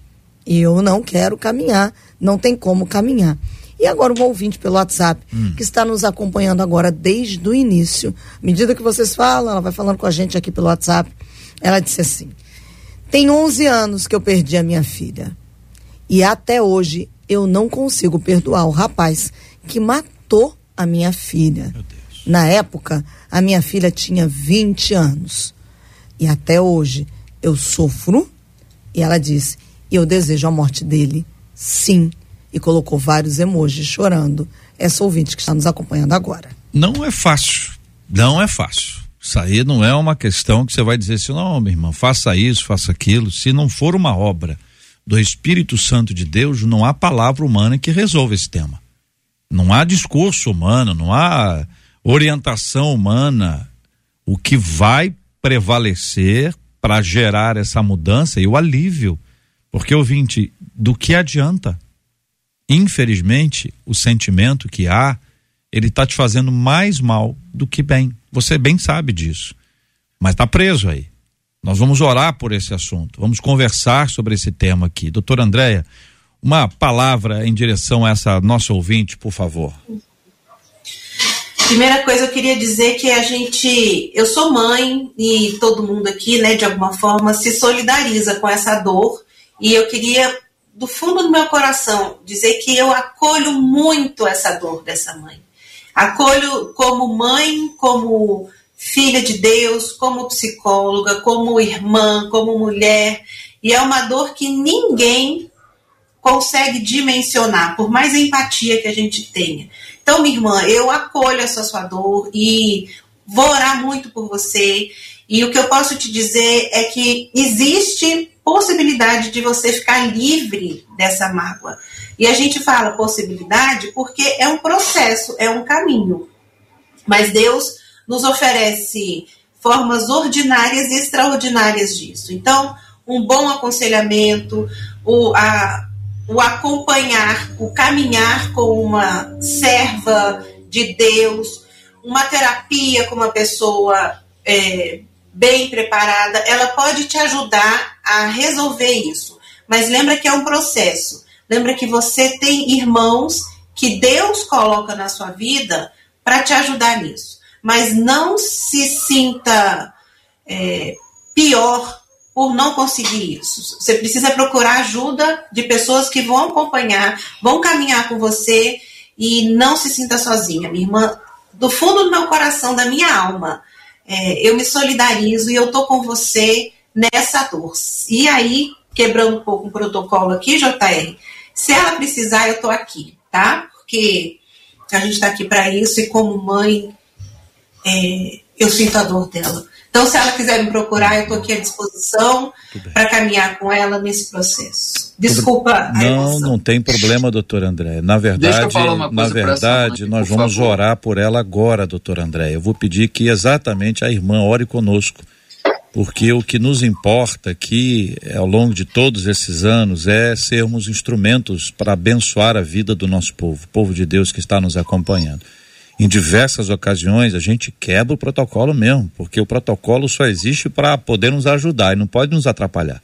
e eu não quero caminhar, não tem como caminhar. E agora um ouvinte pelo WhatsApp, hum. que está nos acompanhando agora desde o início. À medida que vocês falam, ela vai falando com a gente aqui pelo WhatsApp. Ela disse assim: Tem 11 anos que eu perdi a minha filha. E até hoje eu não consigo perdoar o rapaz que matou a minha filha. Na época, a minha filha tinha 20 anos. E até hoje eu sofro. E ela disse: Eu desejo a morte dele, sim. E colocou vários emojis chorando. Essa ouvinte que está nos acompanhando agora. Não é fácil. Não é fácil. Isso aí não é uma questão que você vai dizer assim, não, minha irmã, faça isso, faça aquilo. Se não for uma obra do Espírito Santo de Deus, não há palavra humana que resolva esse tema. Não há discurso humano, não há orientação humana. O que vai prevalecer para gerar essa mudança e o alívio. Porque, ouvinte, do que adianta? Infelizmente, o sentimento que há, ele está te fazendo mais mal do que bem. Você bem sabe disso. Mas está preso aí. Nós vamos orar por esse assunto. Vamos conversar sobre esse tema aqui. Doutora Andréia, uma palavra em direção a essa nossa ouvinte, por favor. Primeira coisa eu queria dizer que a gente, eu sou mãe e todo mundo aqui, né, de alguma forma se solidariza com essa dor e eu queria do fundo do meu coração dizer que eu acolho muito essa dor dessa mãe. Acolho como mãe, como filha de Deus, como psicóloga, como irmã, como mulher, e é uma dor que ninguém consegue dimensionar, por mais empatia que a gente tenha. Então, minha irmã, eu acolho essa sua dor e vou orar muito por você. E o que eu posso te dizer é que existe possibilidade de você ficar livre dessa mágoa. E a gente fala possibilidade porque é um processo, é um caminho. Mas Deus nos oferece formas ordinárias e extraordinárias disso. Então, um bom aconselhamento, o, a, o acompanhar, o caminhar com uma serva de Deus, uma terapia com uma pessoa é, bem preparada, ela pode te ajudar a resolver isso. Mas lembra que é um processo. Lembra que você tem irmãos que Deus coloca na sua vida para te ajudar nisso. Mas não se sinta é, pior por não conseguir isso. Você precisa procurar ajuda de pessoas que vão acompanhar, vão caminhar com você e não se sinta sozinha. Minha irmã, do fundo do meu coração, da minha alma, é, eu me solidarizo e eu tô com você nessa dor. E aí, quebrando um pouco o protocolo aqui, JR, se ela precisar, eu tô aqui, tá? Porque a gente está aqui para isso e como mãe, é, eu sinto a dor dela. Então, se ela quiser me procurar, eu estou aqui à disposição para caminhar com ela nesse processo. Desculpa. não, não tem problema, doutor André. Na verdade, na verdade, mãe, nós vamos favor. orar por ela agora, doutor André. Eu vou pedir que exatamente a irmã ore conosco. Porque o que nos importa aqui, ao longo de todos esses anos, é sermos instrumentos para abençoar a vida do nosso povo, povo de Deus que está nos acompanhando em diversas ocasiões a gente quebra o protocolo mesmo, porque o protocolo só existe para poder nos ajudar e não pode nos atrapalhar.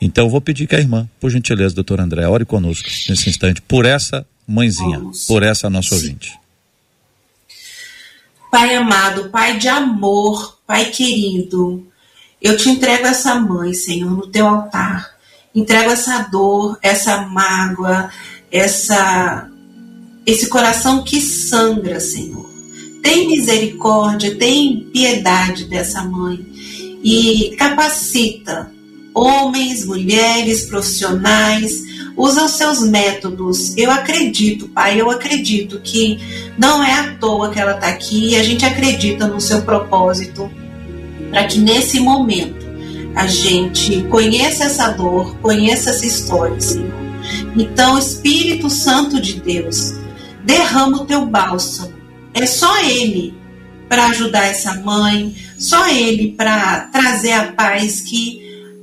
Então vou pedir que a irmã, por gentileza, doutor André, ore conosco nesse instante, por essa mãezinha, por essa nossa ouvinte. Pai amado, Pai de amor, Pai querido, eu te entrego essa mãe, Senhor, no teu altar. Entrego essa dor, essa mágoa, essa esse coração que sangra, Senhor. Tem misericórdia, tem piedade dessa mãe e capacita homens, mulheres, profissionais, usa os seus métodos. Eu acredito, Pai, eu acredito que não é à toa que ela está aqui e a gente acredita no seu propósito para que nesse momento a gente conheça essa dor, conheça essa história, Senhor. Então, Espírito Santo de Deus, derrama o teu bálsamo. É só Ele para ajudar essa mãe, só Ele para trazer a paz que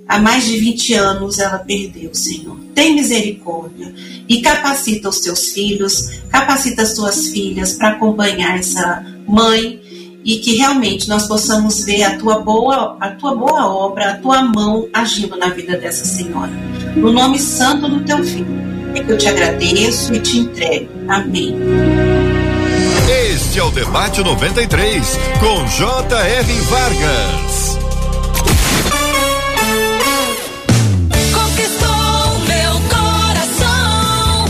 há mais de 20 anos ela perdeu, Senhor. Tem misericórdia e capacita os teus filhos, capacita as tuas filhas para acompanhar essa mãe e que realmente nós possamos ver a tua boa, a tua boa obra, a tua mão agindo na vida dessa senhora. No nome santo do teu filho é que eu te agradeço e te entrego. Amém. Este é o Debate 93, com J.R. Vargas. Conquistou meu coração,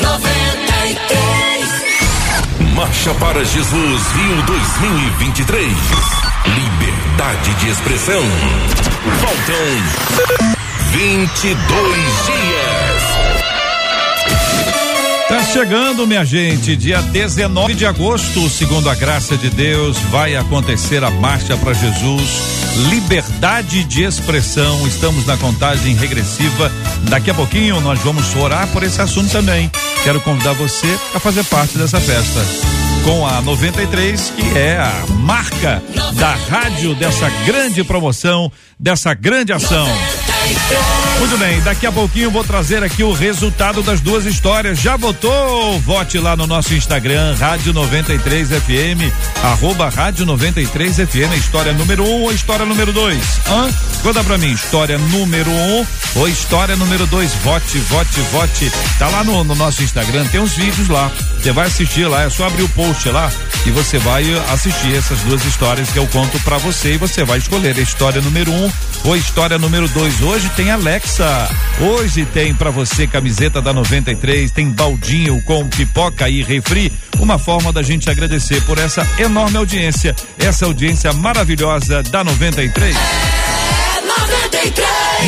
93. Marcha para para Jesus Rio 2023. Liberdade de expressão. Faltam 22 dias. Tá chegando, minha gente, dia 19 de agosto, segundo a graça de Deus, vai acontecer a Marcha para Jesus, liberdade de expressão. Estamos na contagem regressiva. Daqui a pouquinho nós vamos orar por esse assunto também. Quero convidar você a fazer parte dessa festa com a 93, que é a marca da rádio dessa grande promoção, dessa grande ação. Muito bem, daqui a pouquinho vou trazer aqui o resultado das duas histórias. Já votou? Vote lá no nosso Instagram, Rádio 93 FM, arroba Rádio 93 FM, história número um ou história número dois? Hã? Conta pra mim, história número um ou história número dois? Vote, vote, vote. Tá lá no, no nosso Instagram, tem uns vídeos lá. Você vai assistir lá, é só abrir o post lá e você vai assistir essas duas histórias que eu conto para você e você vai escolher a história número um ou a história número dois. Hoje tem Alexa, hoje tem para você camiseta da 93, tem baldinho com pipoca e refri, uma forma da gente agradecer por essa enorme audiência, essa audiência maravilhosa da 93.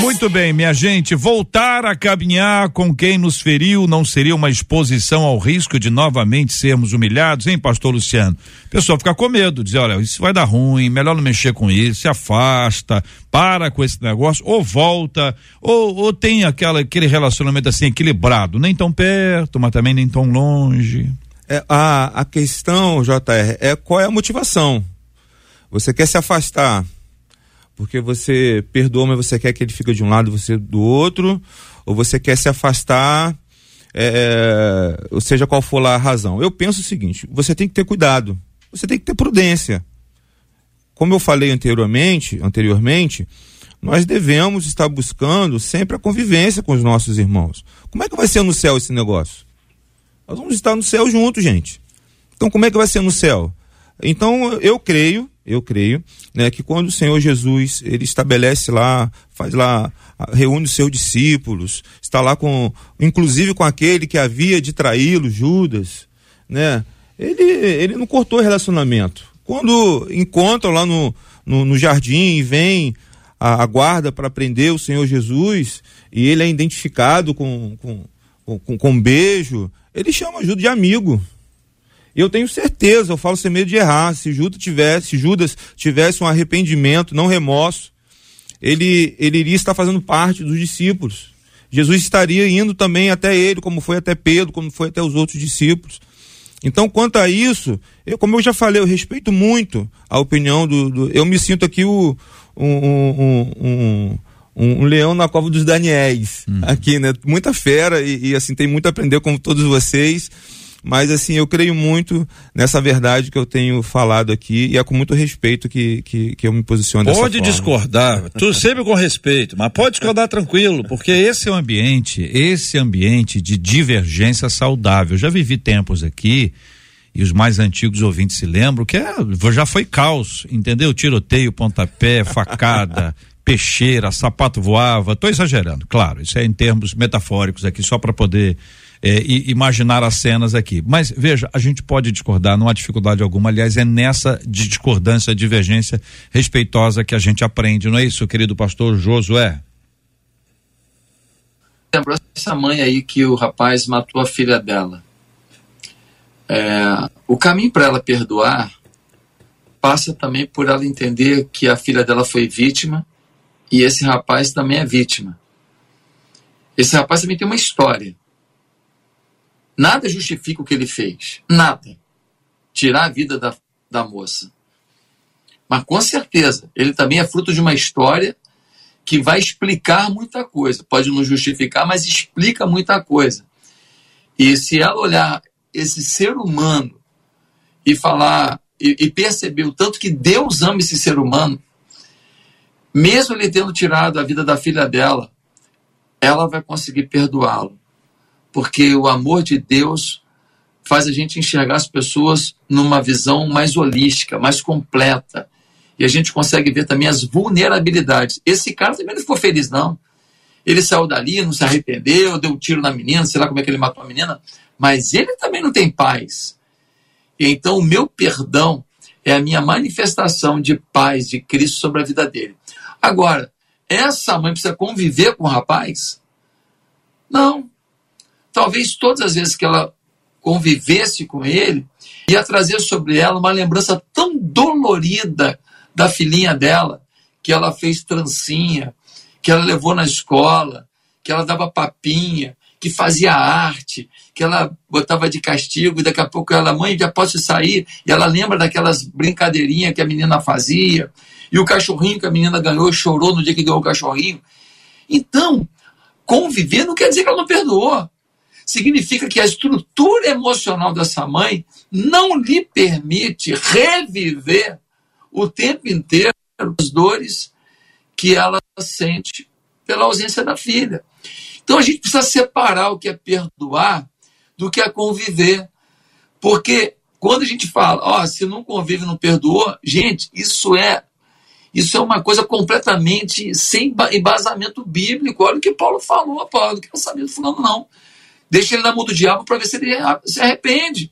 Muito bem, minha gente, voltar a caminhar com quem nos feriu não seria uma exposição ao risco de novamente sermos humilhados, hein, pastor Luciano? O pessoal fica com medo, dizer, olha, isso vai dar ruim, melhor não mexer com isso, se afasta, para com esse negócio, ou volta, ou, ou tem aquela, aquele relacionamento assim equilibrado, nem tão perto, mas também nem tão longe. É, a, a questão, JR, é qual é a motivação? Você quer se afastar porque você perdoa, mas você quer que ele fique de um lado você do outro, ou você quer se afastar, é, ou seja, qual for lá a razão. Eu penso o seguinte: você tem que ter cuidado, você tem que ter prudência. Como eu falei anteriormente, anteriormente, nós devemos estar buscando sempre a convivência com os nossos irmãos. Como é que vai ser no céu esse negócio? Nós vamos estar no céu juntos, gente. Então, como é que vai ser no céu? Então, eu creio eu creio, né, que quando o Senhor Jesus ele estabelece lá, faz lá, reúne os seus discípulos, está lá com, inclusive com aquele que havia de traí-lo, Judas, né? Ele, ele não cortou relacionamento. Quando encontram lá no, no, no jardim e vem a, a guarda para prender o Senhor Jesus e ele é identificado com, com, com, com um beijo, ele chama Judas de amigo. Eu tenho certeza, eu falo sem medo de errar, se Judas tivesse, se Judas tivesse um arrependimento, não remorso, ele, ele iria estar fazendo parte dos discípulos. Jesus estaria indo também até ele, como foi até Pedro, como foi até os outros discípulos. Então, quanto a isso, eu, como eu já falei, eu respeito muito a opinião do. do eu me sinto aqui o, um, um, um, um, leão na cova dos Daniéis. Hum. Aqui, né? Muita fera e, e, assim, tem muito a aprender com todos vocês. Mas assim, eu creio muito nessa verdade que eu tenho falado aqui e é com muito respeito que, que, que eu me posiciono dessa Pode discordar, tu sempre com respeito, mas pode discordar tranquilo, porque esse é um ambiente, esse ambiente de divergência saudável. Eu já vivi tempos aqui e os mais antigos ouvintes se lembram que é, já foi caos, entendeu? Tiroteio, pontapé, facada, (laughs) peixeira, sapato voava. Tô exagerando, claro, isso é em termos metafóricos aqui, só para poder é, imaginar as cenas aqui. Mas veja, a gente pode discordar, não há dificuldade alguma. Aliás, é nessa discordância, divergência respeitosa que a gente aprende, não é isso, querido pastor Josué? Lembrou essa mãe aí que o rapaz matou a filha dela. É, o caminho para ela perdoar passa também por ela entender que a filha dela foi vítima e esse rapaz também é vítima. Esse rapaz também tem uma história. Nada justifica o que ele fez. Nada. Tirar a vida da, da moça. Mas com certeza, ele também é fruto de uma história que vai explicar muita coisa. Pode não justificar, mas explica muita coisa. E se ela olhar esse ser humano e falar e, e perceber o tanto que Deus ama esse ser humano, mesmo ele tendo tirado a vida da filha dela, ela vai conseguir perdoá-lo porque o amor de Deus faz a gente enxergar as pessoas numa visão mais holística, mais completa. E a gente consegue ver também as vulnerabilidades. Esse cara também não ficou feliz, não. Ele saiu dali, não se arrependeu, deu um tiro na menina, sei lá como é que ele matou a menina, mas ele também não tem paz. Então o meu perdão é a minha manifestação de paz de Cristo sobre a vida dele. Agora, essa mãe precisa conviver com o rapaz? Não. Talvez todas as vezes que ela convivesse com ele, ia trazer sobre ela uma lembrança tão dolorida da filhinha dela, que ela fez trancinha, que ela levou na escola, que ela dava papinha, que fazia arte, que ela botava de castigo, e daqui a pouco ela, mãe, já posso sair, e ela lembra daquelas brincadeirinhas que a menina fazia, e o cachorrinho que a menina ganhou, chorou no dia que ganhou o cachorrinho. Então, conviver não quer dizer que ela não perdoou. Significa que a estrutura emocional dessa mãe não lhe permite reviver o tempo inteiro as dores que ela sente pela ausência da filha. Então a gente precisa separar o que é perdoar do que é conviver. Porque quando a gente fala, ó, oh, se não convive, não perdoou, gente, isso é isso é uma coisa completamente sem embasamento bíblico. Olha o que Paulo falou, Paulo, não quero saber do fulano, não. Deixa ele na mão do diabo para ver se ele se arrepende.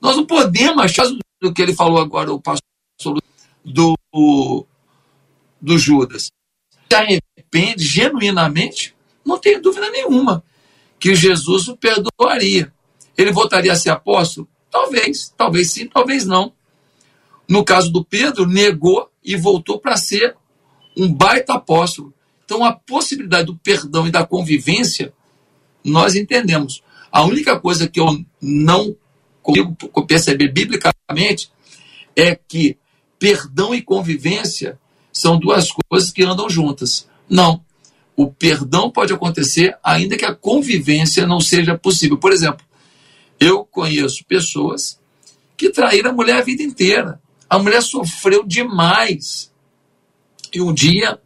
Nós não podemos achar do que ele falou agora, o pastor do, do Judas. Se arrepende genuinamente, não tenho dúvida nenhuma que Jesus o perdoaria. Ele voltaria a ser apóstolo? Talvez, talvez sim, talvez não. No caso do Pedro, negou e voltou para ser um baita apóstolo. Então, a possibilidade do perdão e da convivência, nós entendemos. A única coisa que eu não consigo perceber biblicamente é que perdão e convivência são duas coisas que andam juntas. Não o perdão pode acontecer ainda que a convivência não seja possível. Por exemplo, eu conheço pessoas que traíram a mulher a vida inteira. A mulher sofreu demais. E um dia,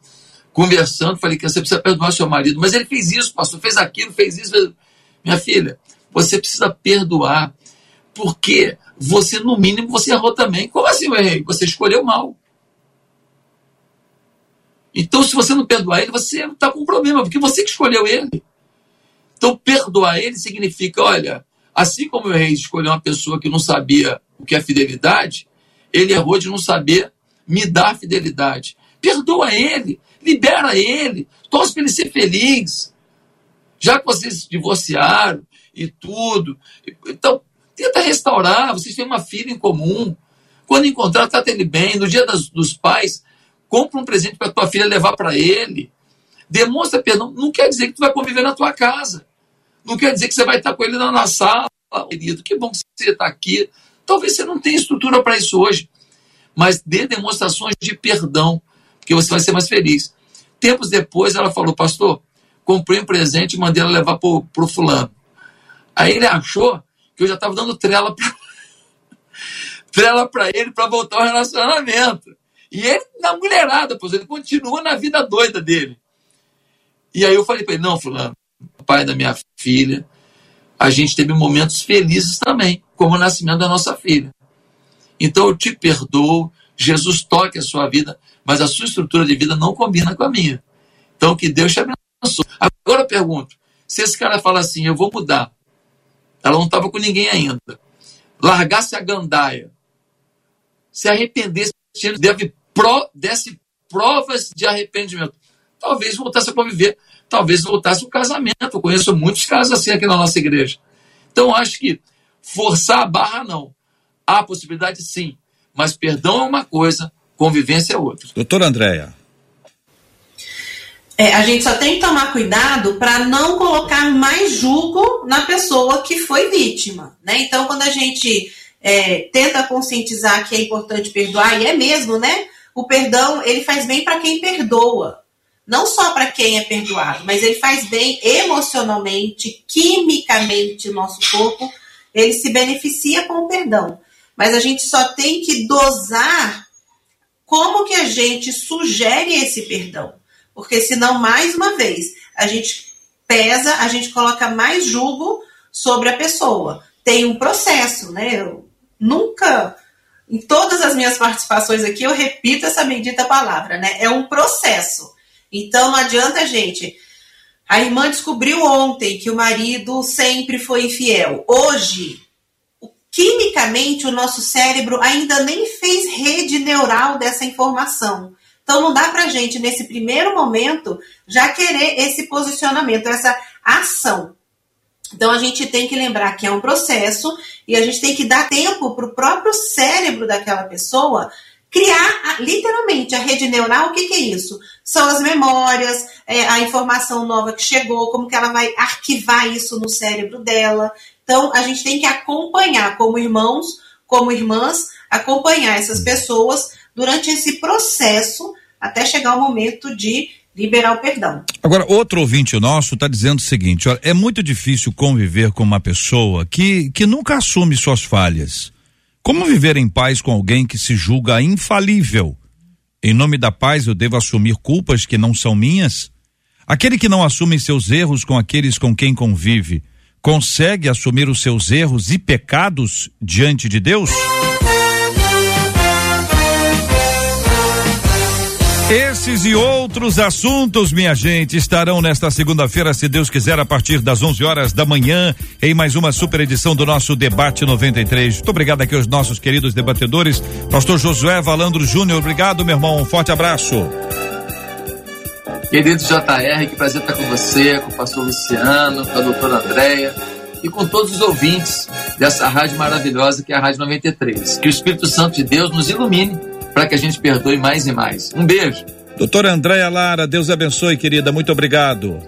conversando, falei que você precisa perdoar seu marido. Mas ele fez isso, pastor, fez aquilo, fez isso. Fez... Minha filha, você precisa perdoar. Porque você, no mínimo, você errou também. Como assim eu errei? Você escolheu mal. Então, se você não perdoar ele, você está com um problema, porque você que escolheu ele. Então, perdoar ele significa, olha, assim como o rei escolheu uma pessoa que não sabia o que é fidelidade, ele errou de não saber me dar fidelidade. Perdoa ele, libera ele, torce para ele ser feliz. Já que vocês se divorciaram e tudo, então tenta restaurar, vocês têm uma filha em comum. Quando encontrar, trata ele bem. No dia das, dos pais, compra um presente para tua filha levar para ele. Demonstra perdão. Não quer dizer que tu vai conviver na tua casa. Não quer dizer que você vai estar com ele na, na sala, querido. Que bom que você está aqui. Talvez você não tenha estrutura para isso hoje. Mas dê demonstrações de perdão, porque você vai ser mais feliz. Tempos depois, ela falou, pastor, comprei um presente e mandei ela levar para o fulano. Aí ele achou que eu já estava dando trela para (laughs) trela para ele para voltar ao relacionamento. E ele na mulherada, pois ele continua na vida doida dele. E aí eu falei para ele: não, Fulano, pai da minha filha, a gente teve momentos felizes também, como o nascimento da nossa filha. Então eu te perdoo, Jesus toque a sua vida, mas a sua estrutura de vida não combina com a minha. Então que Deus te abençoe. Agora eu pergunto: se esse cara fala assim, eu vou mudar, ela não estava com ninguém ainda, largasse a gandaia, se arrependesse, deve pro, desse provas de arrependimento. Talvez voltasse a conviver, talvez voltasse o casamento. Eu conheço muitos casos assim aqui na nossa igreja. Então, acho que forçar a barra, não. Há possibilidade, sim. Mas perdão é uma coisa, convivência é outra. Doutora Andréia. É, a gente só tem que tomar cuidado para não colocar mais julgo na pessoa que foi vítima. Né? Então, quando a gente é, tenta conscientizar que é importante perdoar, e é mesmo, né? o perdão ele faz bem para quem perdoa. Não só para quem é perdoado, mas ele faz bem emocionalmente, quimicamente, o nosso corpo, ele se beneficia com o perdão. Mas a gente só tem que dosar como que a gente sugere esse perdão. Porque senão, mais uma vez, a gente pesa, a gente coloca mais julgo sobre a pessoa. Tem um processo, né? Eu nunca em todas as minhas participações aqui, eu repito essa bendita palavra, né? É um processo. Então não adianta, gente. A irmã descobriu ontem que o marido sempre foi infiel. Hoje, quimicamente o nosso cérebro ainda nem fez rede neural dessa informação. Então não dá para gente nesse primeiro momento já querer esse posicionamento, essa ação. Então a gente tem que lembrar que é um processo e a gente tem que dar tempo para o próprio cérebro daquela pessoa criar literalmente a rede neural. O que, que é isso? São as memórias, é, a informação nova que chegou, como que ela vai arquivar isso no cérebro dela. Então a gente tem que acompanhar como irmãos, como irmãs, acompanhar essas pessoas durante esse processo até chegar o momento de liberar o perdão. Agora, outro ouvinte nosso está dizendo o seguinte: olha, é muito difícil conviver com uma pessoa que, que nunca assume suas falhas. Como viver em paz com alguém que se julga infalível? Em nome da paz, eu devo assumir culpas que não são minhas? Aquele que não assume seus erros com aqueles com quem convive, consegue assumir os seus erros e pecados diante de Deus? Esses e outros assuntos, minha gente, estarão nesta segunda-feira, se Deus quiser, a partir das 11 horas da manhã, em mais uma super edição do nosso Debate 93. Muito obrigado aqui aos nossos queridos debatedores. Pastor Josué Valandro Júnior, obrigado, meu irmão. Um forte abraço. Querido JR, que prazer estar com você, com o pastor Luciano, com a doutora Andréia e com todos os ouvintes dessa rádio maravilhosa que é a Rádio 93. Que o Espírito Santo de Deus nos ilumine para que a gente perdoe mais e mais. Um beijo. Doutora Andréia Lara, Deus abençoe, querida. Muito obrigado.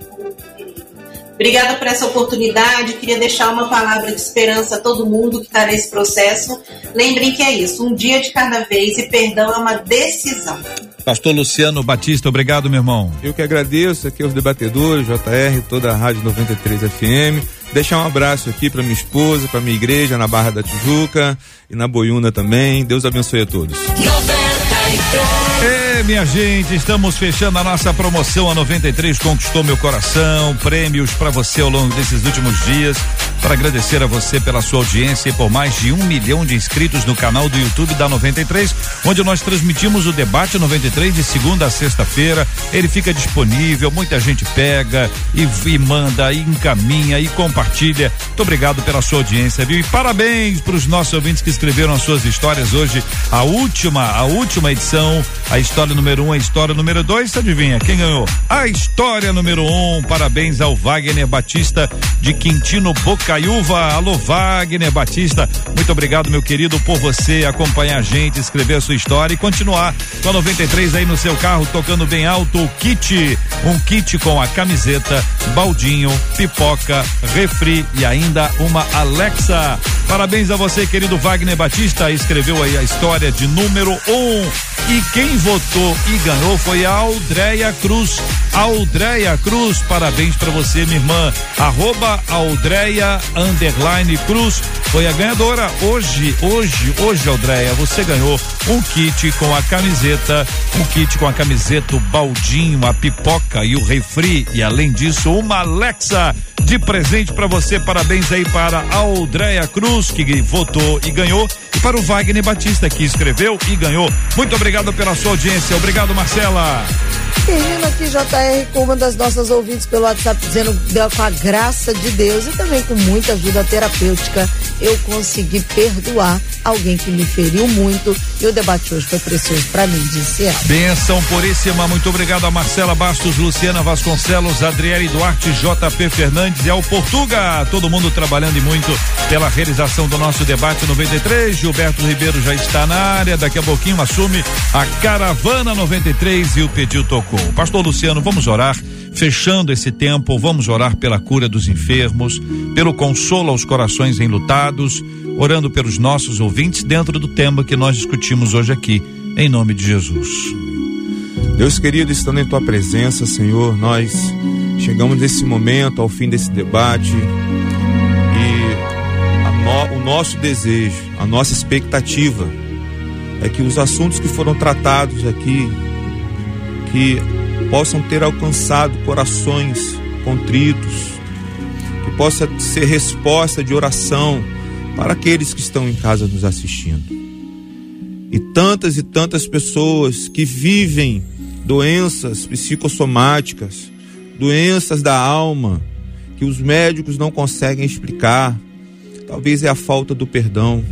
Obrigada por essa oportunidade. Queria deixar uma palavra de esperança a todo mundo que está nesse processo. Lembrem que é isso, um dia de cada vez e perdão é uma decisão. Pastor Luciano Batista, obrigado, meu irmão. Eu que agradeço aqui aos debatedores, JR, toda a Rádio 93 FM. Deixar um abraço aqui para minha esposa, para minha igreja na Barra da Tijuca e na Boiúna também. Deus abençoe a todos. 93. Minha gente, estamos fechando a nossa promoção. A 93 conquistou meu coração. Prêmios para você ao longo desses últimos dias. Para agradecer a você pela sua audiência e por mais de um milhão de inscritos no canal do YouTube da 93, onde nós transmitimos o debate 93 de segunda a sexta-feira. Ele fica disponível, muita gente pega e, e manda, e encaminha e compartilha. Muito obrigado pela sua audiência, viu? E parabéns para os nossos ouvintes que escreveram as suas histórias hoje. A última, a última edição a história número um, a história número dois, adivinha quem ganhou? A história número um. Parabéns ao Wagner Batista de Quintino Bocaiúva. Alô, Wagner Batista. Muito obrigado, meu querido, por você acompanhar a gente, escrever a sua história e continuar com a 93 aí no seu carro, tocando bem alto o kit. Um kit com a camiseta, baldinho, pipoca, refri e ainda uma Alexa. Parabéns a você, querido Wagner Batista. Escreveu aí a história de número um. E quem votou e ganhou foi a Aldréia Cruz. Aldréia Cruz, parabéns para você, minha irmã. Arroba Aldréia Underline Cruz foi a ganhadora. Hoje, hoje, hoje, Aldréia, você ganhou um kit com a camiseta, um kit com a camiseta, o baldinho, a pipoca e o refri. E além disso, uma Alexa de presente para você. Parabéns aí para a Aldréia Cruz, que votou e ganhou. E para o Wagner Batista, que escreveu e ganhou. Muito obrigado pela sua audiência. Obrigado, Marcela. Termino aqui, JR, com uma das nossas ouvintes pelo WhatsApp dizendo com a graça de Deus e também com muita ajuda terapêutica, eu consegui perdoar alguém que me feriu muito e o debate hoje foi precioso para mim, disse ela. Benção puríssima, muito obrigado a Marcela Bastos, Luciana Vasconcelos, Adriele Duarte, JP Fernandes e ao Portuga, todo mundo trabalhando e muito pela realização do nosso debate 93. Gilberto Ribeiro já está na área, daqui a pouquinho assume a Caravana 93 e o pedido tocou. Pastor Luciano, vamos orar, fechando esse tempo, vamos orar pela cura dos enfermos, pelo consolo aos corações enlutados, orando pelos nossos ouvintes dentro do tema que nós discutimos hoje aqui, em nome de Jesus. Deus querido, estando em tua presença, Senhor, nós chegamos nesse momento, ao fim desse debate, e no, o nosso desejo, a nossa expectativa é que os assuntos que foram tratados aqui, que possam ter alcançado corações contritos, que possa ser resposta de oração para aqueles que estão em casa nos assistindo. E tantas e tantas pessoas que vivem doenças psicossomáticas, doenças da alma, que os médicos não conseguem explicar, talvez é a falta do perdão,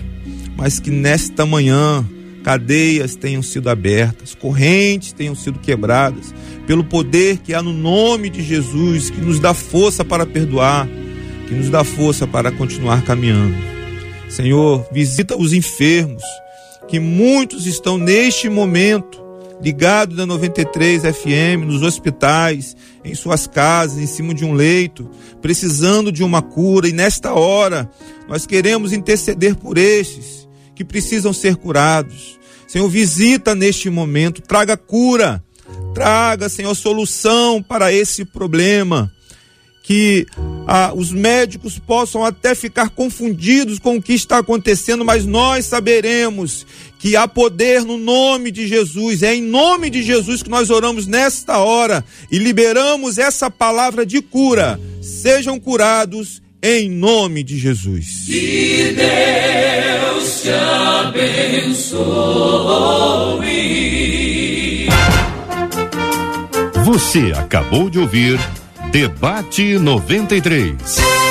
mas que nesta manhã cadeias tenham sido abertas, correntes tenham sido quebradas, pelo poder que há no nome de Jesus, que nos dá força para perdoar, que nos dá força para continuar caminhando. Senhor, visita os enfermos, que muitos estão neste momento ligados na 93 FM, nos hospitais, em suas casas, em cima de um leito, precisando de uma cura, e nesta hora nós queremos interceder por estes que precisam ser curados. Senhor, visita neste momento, traga cura, traga, Senhor, solução para esse problema. Que ah, os médicos possam até ficar confundidos com o que está acontecendo, mas nós saberemos que há poder no nome de Jesus. É em nome de Jesus que nós oramos nesta hora e liberamos essa palavra de cura. Sejam curados em nome de Jesus. Que Deus te abençoe. Você acabou de ouvir Debate 93.